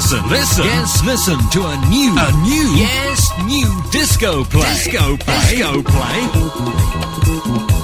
Listen, listen. Yes, listen to a new, a new, yes, new disco play. Disco play. Disco play.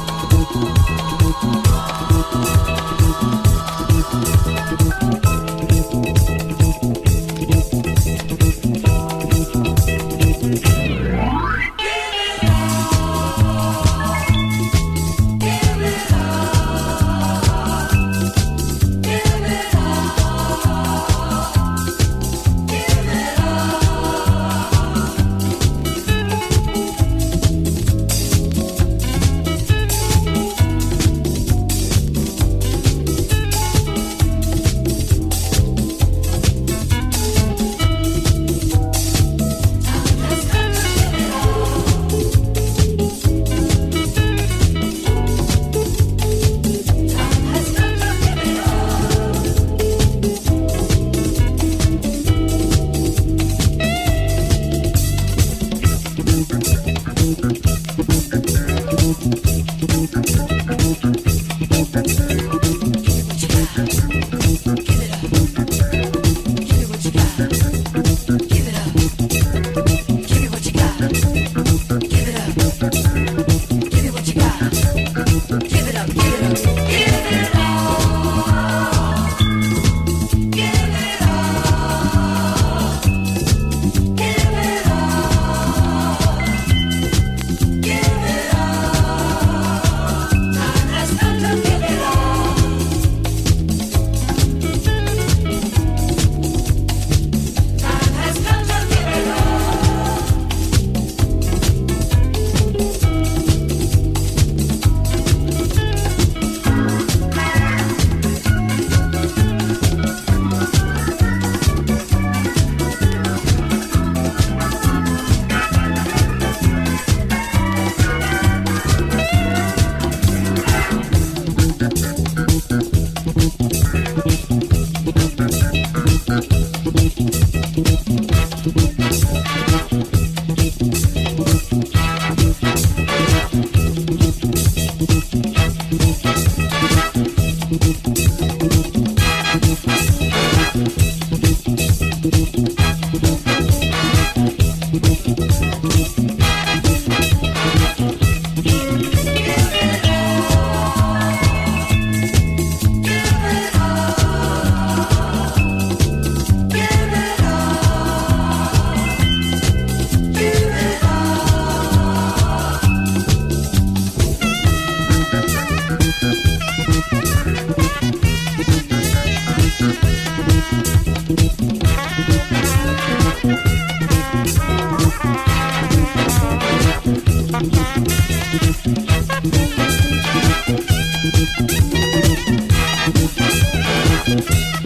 Yesterday you.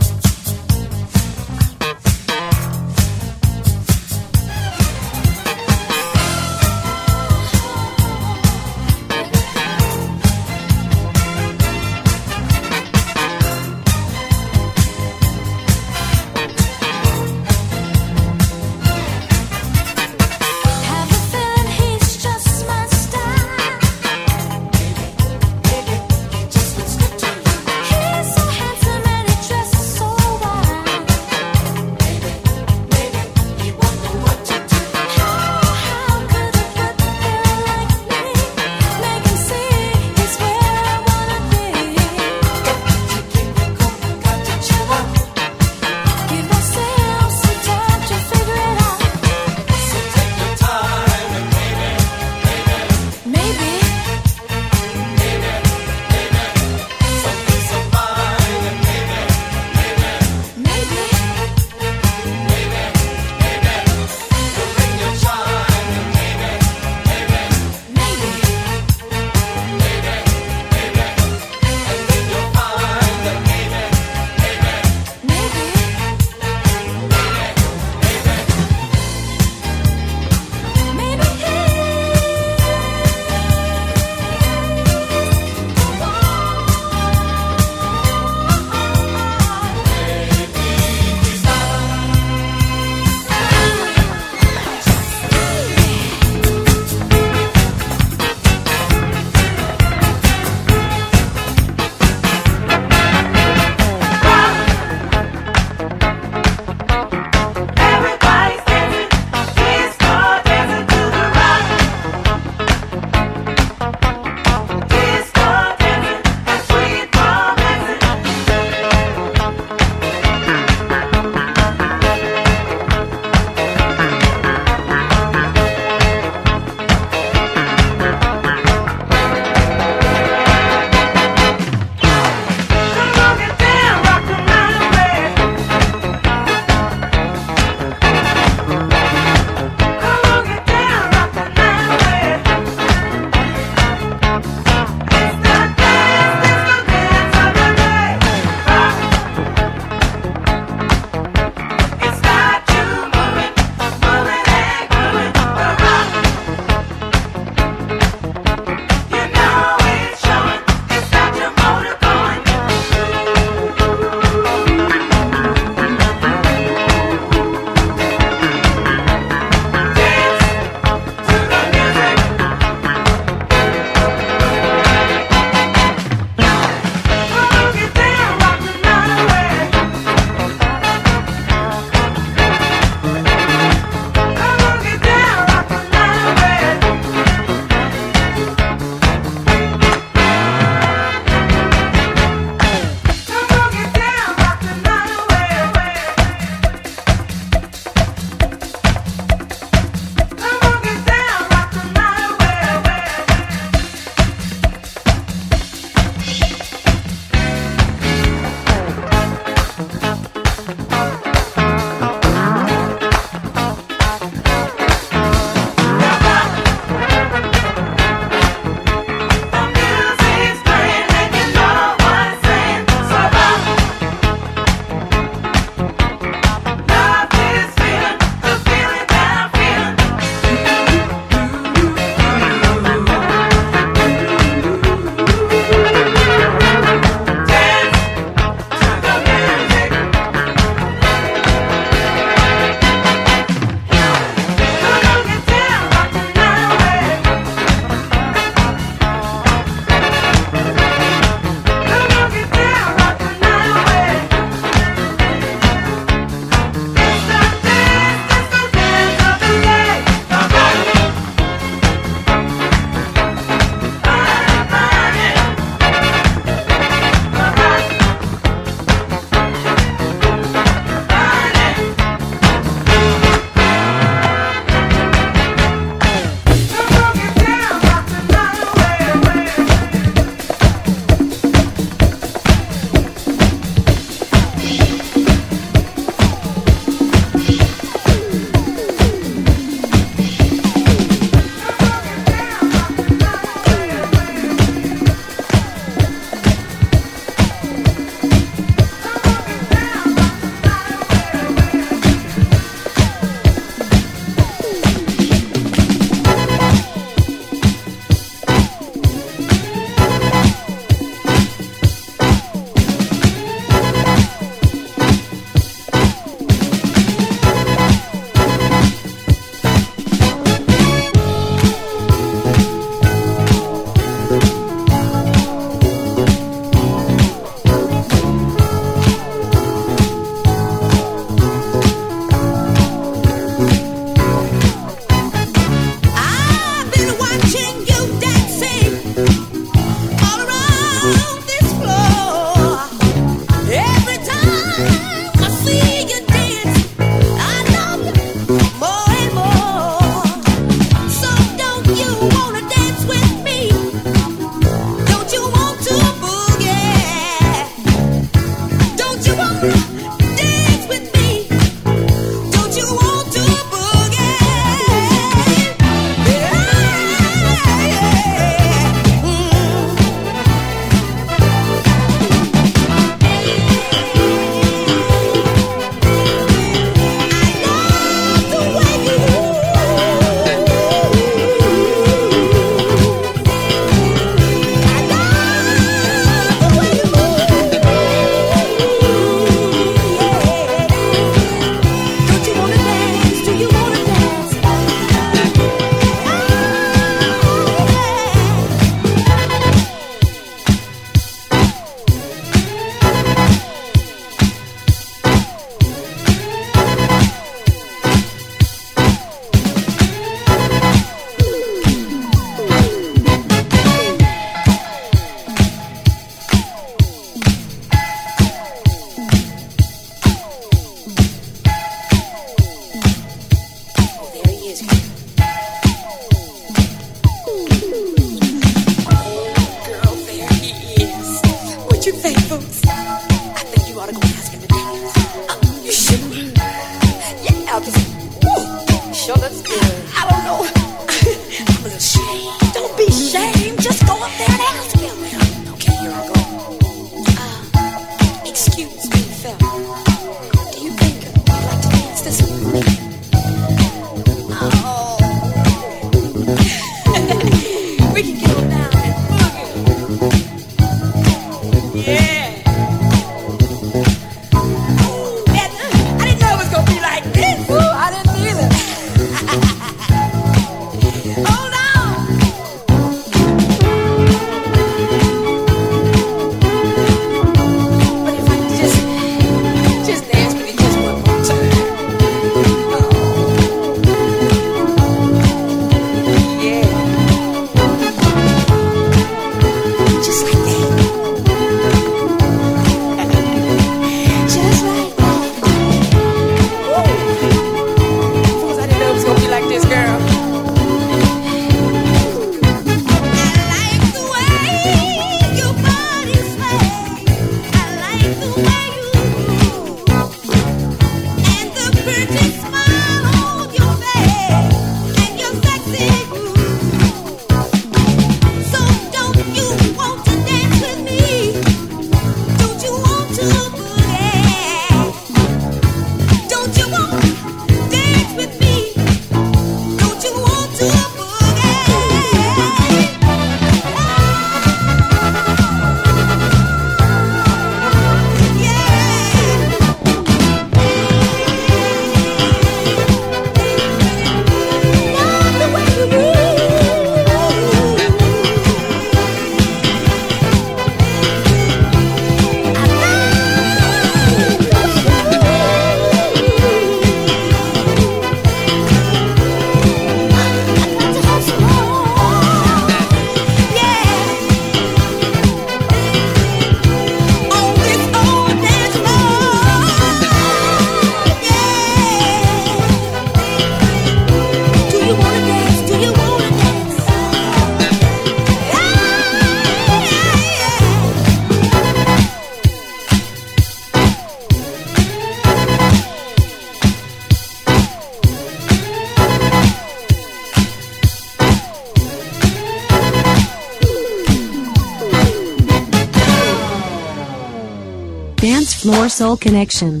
Soul Connection.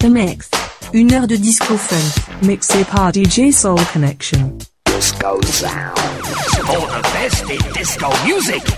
The Mix. Une heure de disco funk. Mixé par DJ Soul Connection. Disco sound. For the best in disco music.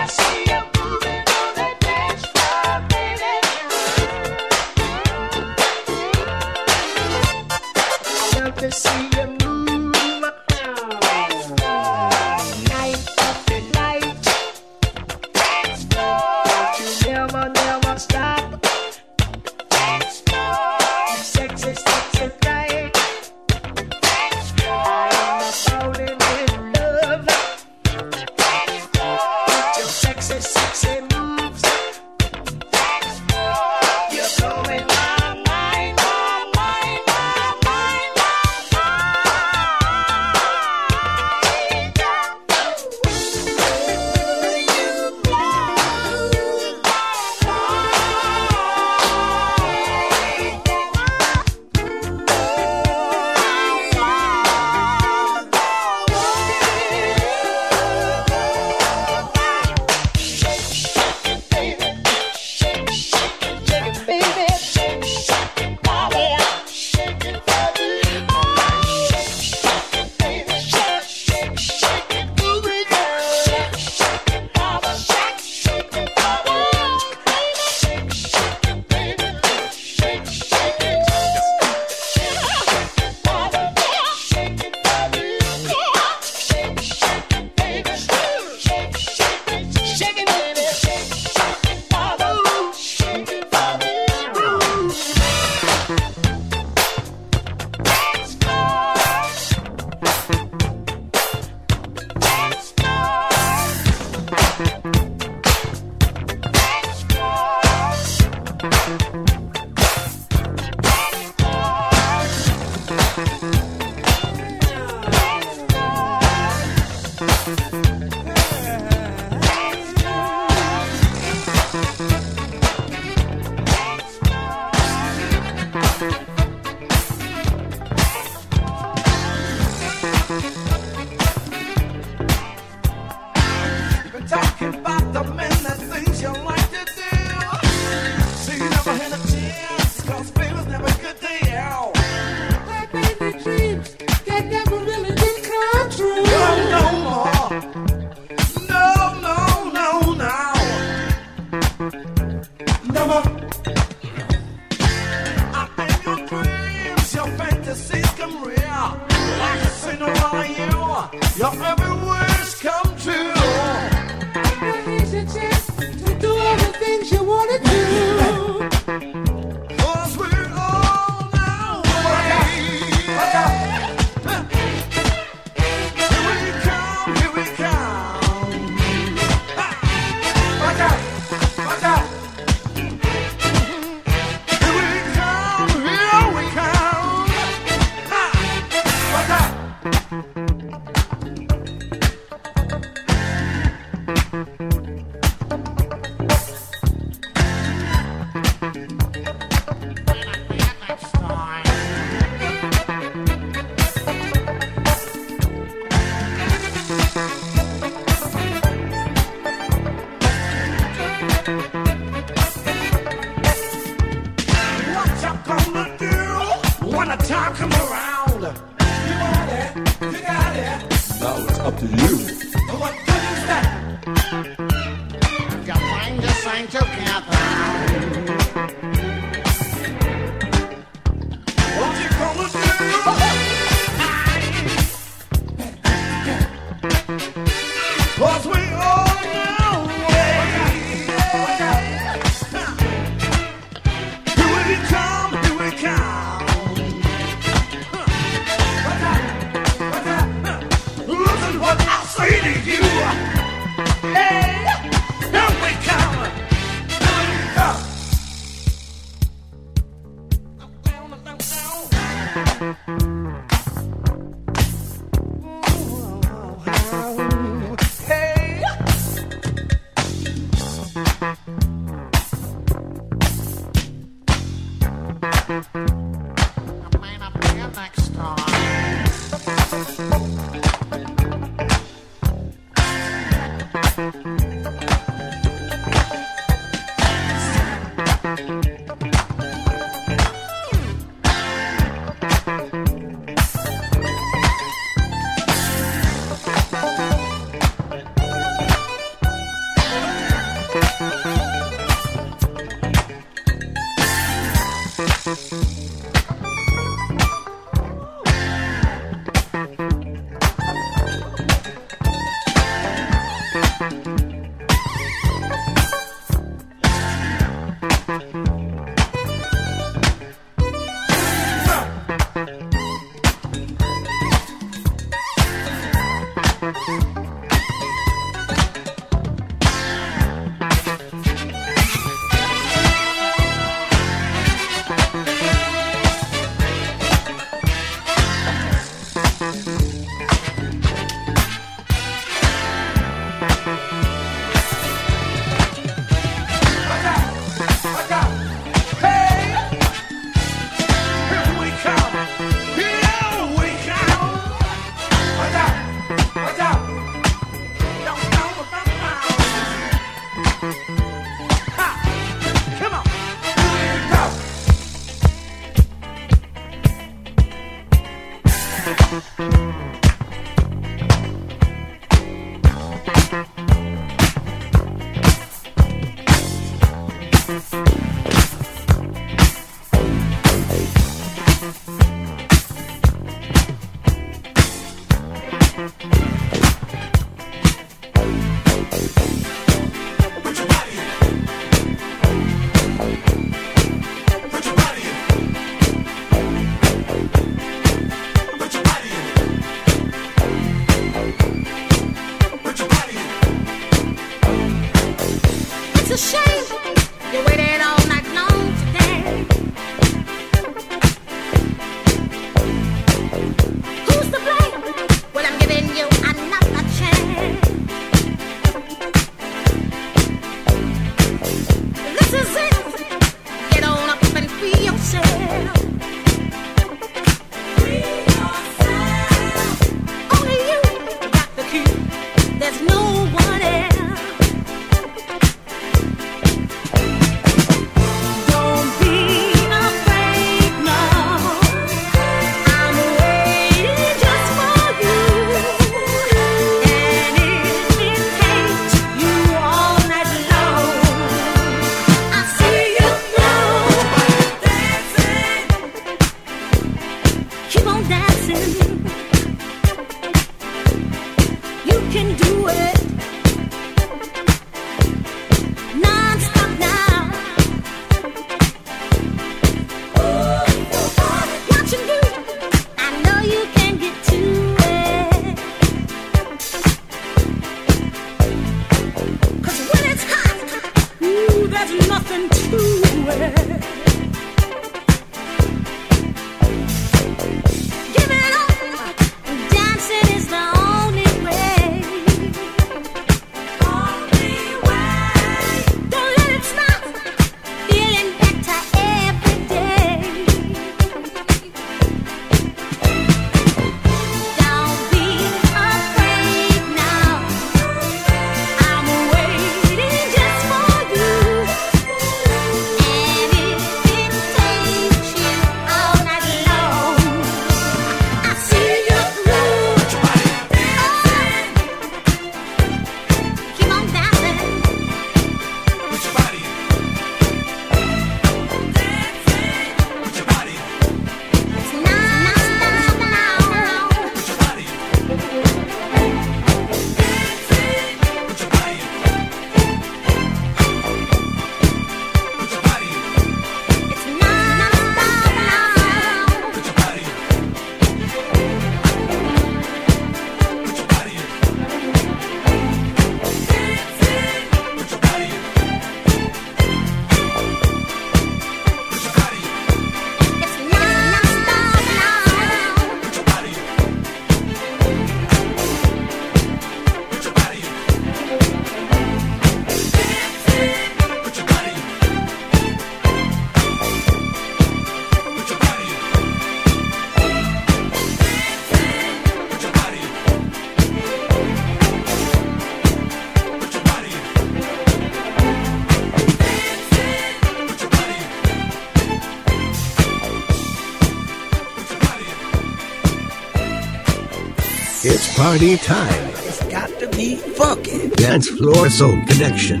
Party time. It's got to be funky. Dance Floor Soul Connection.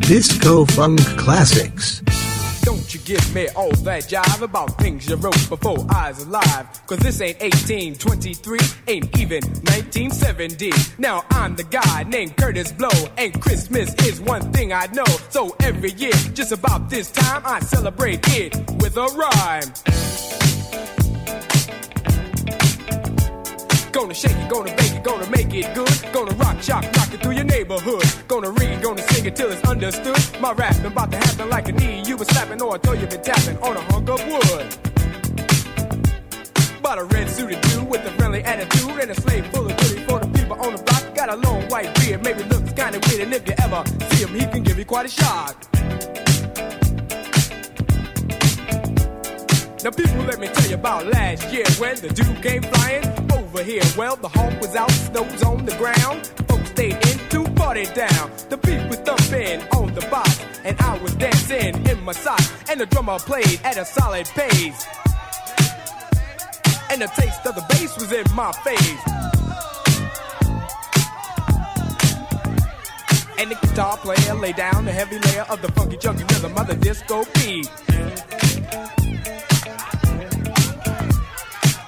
Disco Funk Classics. Don't you give me all that jive about things you wrote before I was alive. Cause this ain't 1823, ain't even 1970. Now I'm the guy named Kurtis Blow, and Christmas is one thing I know. So every year, just about this time, I celebrate it with a rhyme. Gonna shake it, gonna bake it, gonna make it good. Gonna rock, shock, rock it through your neighborhood. Gonna read, gonna sing it till it's understood. My rap about to happen like a knee. You been slapping or I thought you been tapping on a hunk of wood. Bought a red suited dude with a friendly attitude and a slave full of goodies for the people on the block. Got a long white beard, maybe looks kinda weird, and if you ever see him, he can give you quite a shock. Now, people, let me tell you about last year when the dude came flying over here. Well, the hawk was out, snow's on the ground. Folks stayed in to party down. The beat was thumping on the box, and I was dancing in my socks. And the drummer played at a solid pace. And the taste of the bass was in my face. And the guitar player laid down the heavy layer of the funky junky rhythm of the disco beat.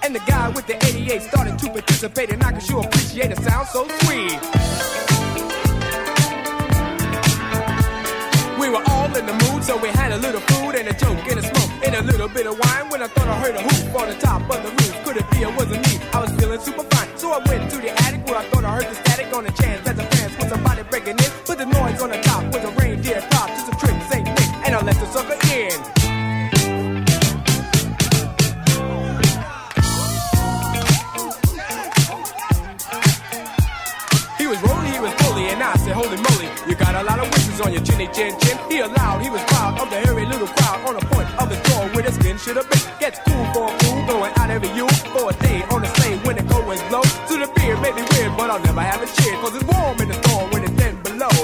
And the guy with the 88 started to participate, and I can sure appreciate a sound so sweet. We were all in the mood, so we had a little food and a joke and a smoke and a little bit of wine. When I thought I heard a hoop on the top of the roof, could it be it wasn't me? I was feeling super fine, so I went to the attic where I thought I heard the static on the chance that the fans was somebody breaking in. But the noise on the top was a reindeer pop, just a trick, Saint Nick, and I let the sucker on your chinny chin chin. He allowed, he was proud of the hairy little crowd on the point of his jaw where the skin should have been. Gets cool for a fool, going out every you for a day on the sleigh when the cold blow. To the beer may be weird, but I'll never have a cheer, cause it's warm in the storm when it's 10 below.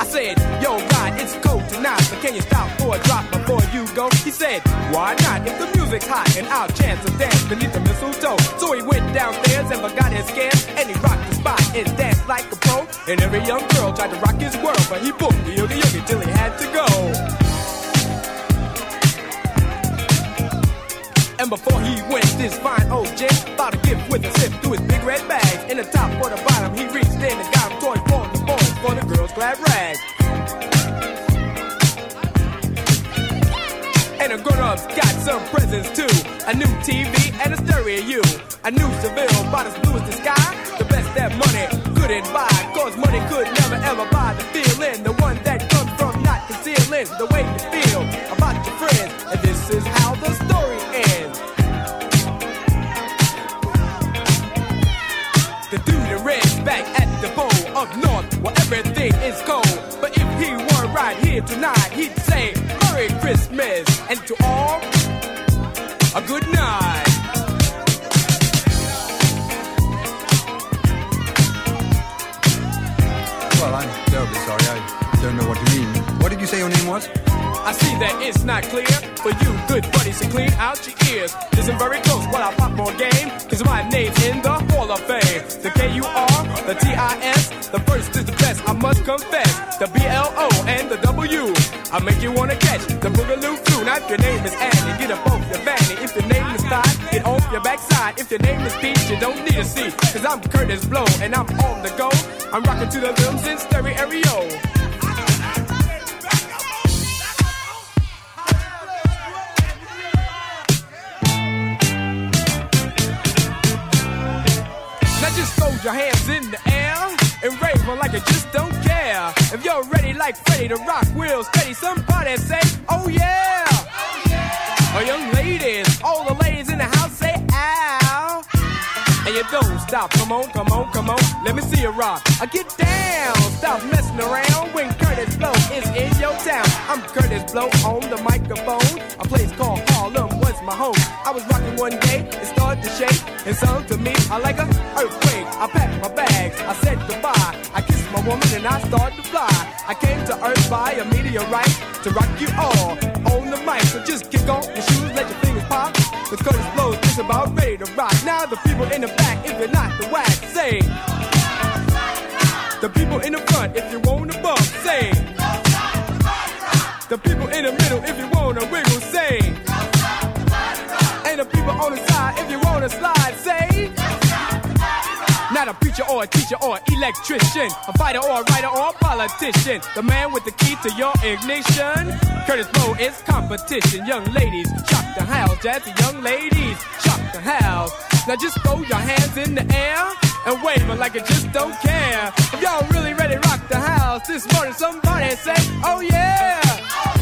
I said, Yo, God, it's cold tonight, so can you stop for a drop before you go? He said, Why not? If the music's hot and I'll chance to dance beneath the mistletoe. So he went downstairs and forgot his scams, And every young girl tried to rock his world, but he booked the yogi yogi till he had to go. And before he went, this fine old gent bought a gift with a sip through his big red bag. In the top or the bottom, he reached in and got him toy for the boys for the girls' glad rags. And the grown-ups got some presents too. A new TV and a stereo. A new Seville, about as blue as the sky. The that money couldn't buy. Cause money could never ever buy the feeling. The one that comes from not concealing the way you feel about your friends. And this is how the story ends. The dude in red's back at the pole up north where everything is cold. But if he were right here tonight, he'd say Merry Christmas and to all a good night. Was? I see that it's not clear for you, good buddies, to clean out your ears. Listen very close while I pop more game, cause my name's in the Hall of Fame. The K-U-R, the T-I-S, the first is the best, I must confess. The B-L-O and the W, I make you wanna catch the Boogaloo Flu. Now if your name is Annie, get up off your fanny. If your name is Todd, get off your backside. If your name is Pete, you don't need a seat, cause I'm Kurtis Blow and I'm on the go. I'm rocking to the rhythms in stereo. Your hands in the air and rave on like you just don't care. If you're ready like Freddy to rock real steady, somebody say, oh yeah. Oh, young ladies, all the ladies in the house say, ow. And you don't stop, come on, come on, come on, let me see you rock. I get down, stop messing around when Kurtis Blow is in your town. I'm Kurtis Blow on the microphone. A place called Harlem my home. I was rocking one day, it started to shake, and sung to me, I like a earthquake. I packed my bags, I said goodbye. I kissed my woman and I started to fly. I came to earth by a meteorite to rock you all on the mic. So just kick off your shoes, let your fingers pop. The curtain blows, It's about ready to rock. Now the people in the back, if you're not the wax, say. The people in the front, if you wanna on the side if you wanna slide. Say, not a preacher or a teacher or an electrician, a fighter or a writer or a politician. The man with the key to your ignition. Curtis Moe is competition. Young ladies, shock the house. Jazzy young ladies, shock the house. Now just throw your hands in the air and wave them like you just don't care. If y'all really ready, rock the house this morning. Somebody say, oh yeah.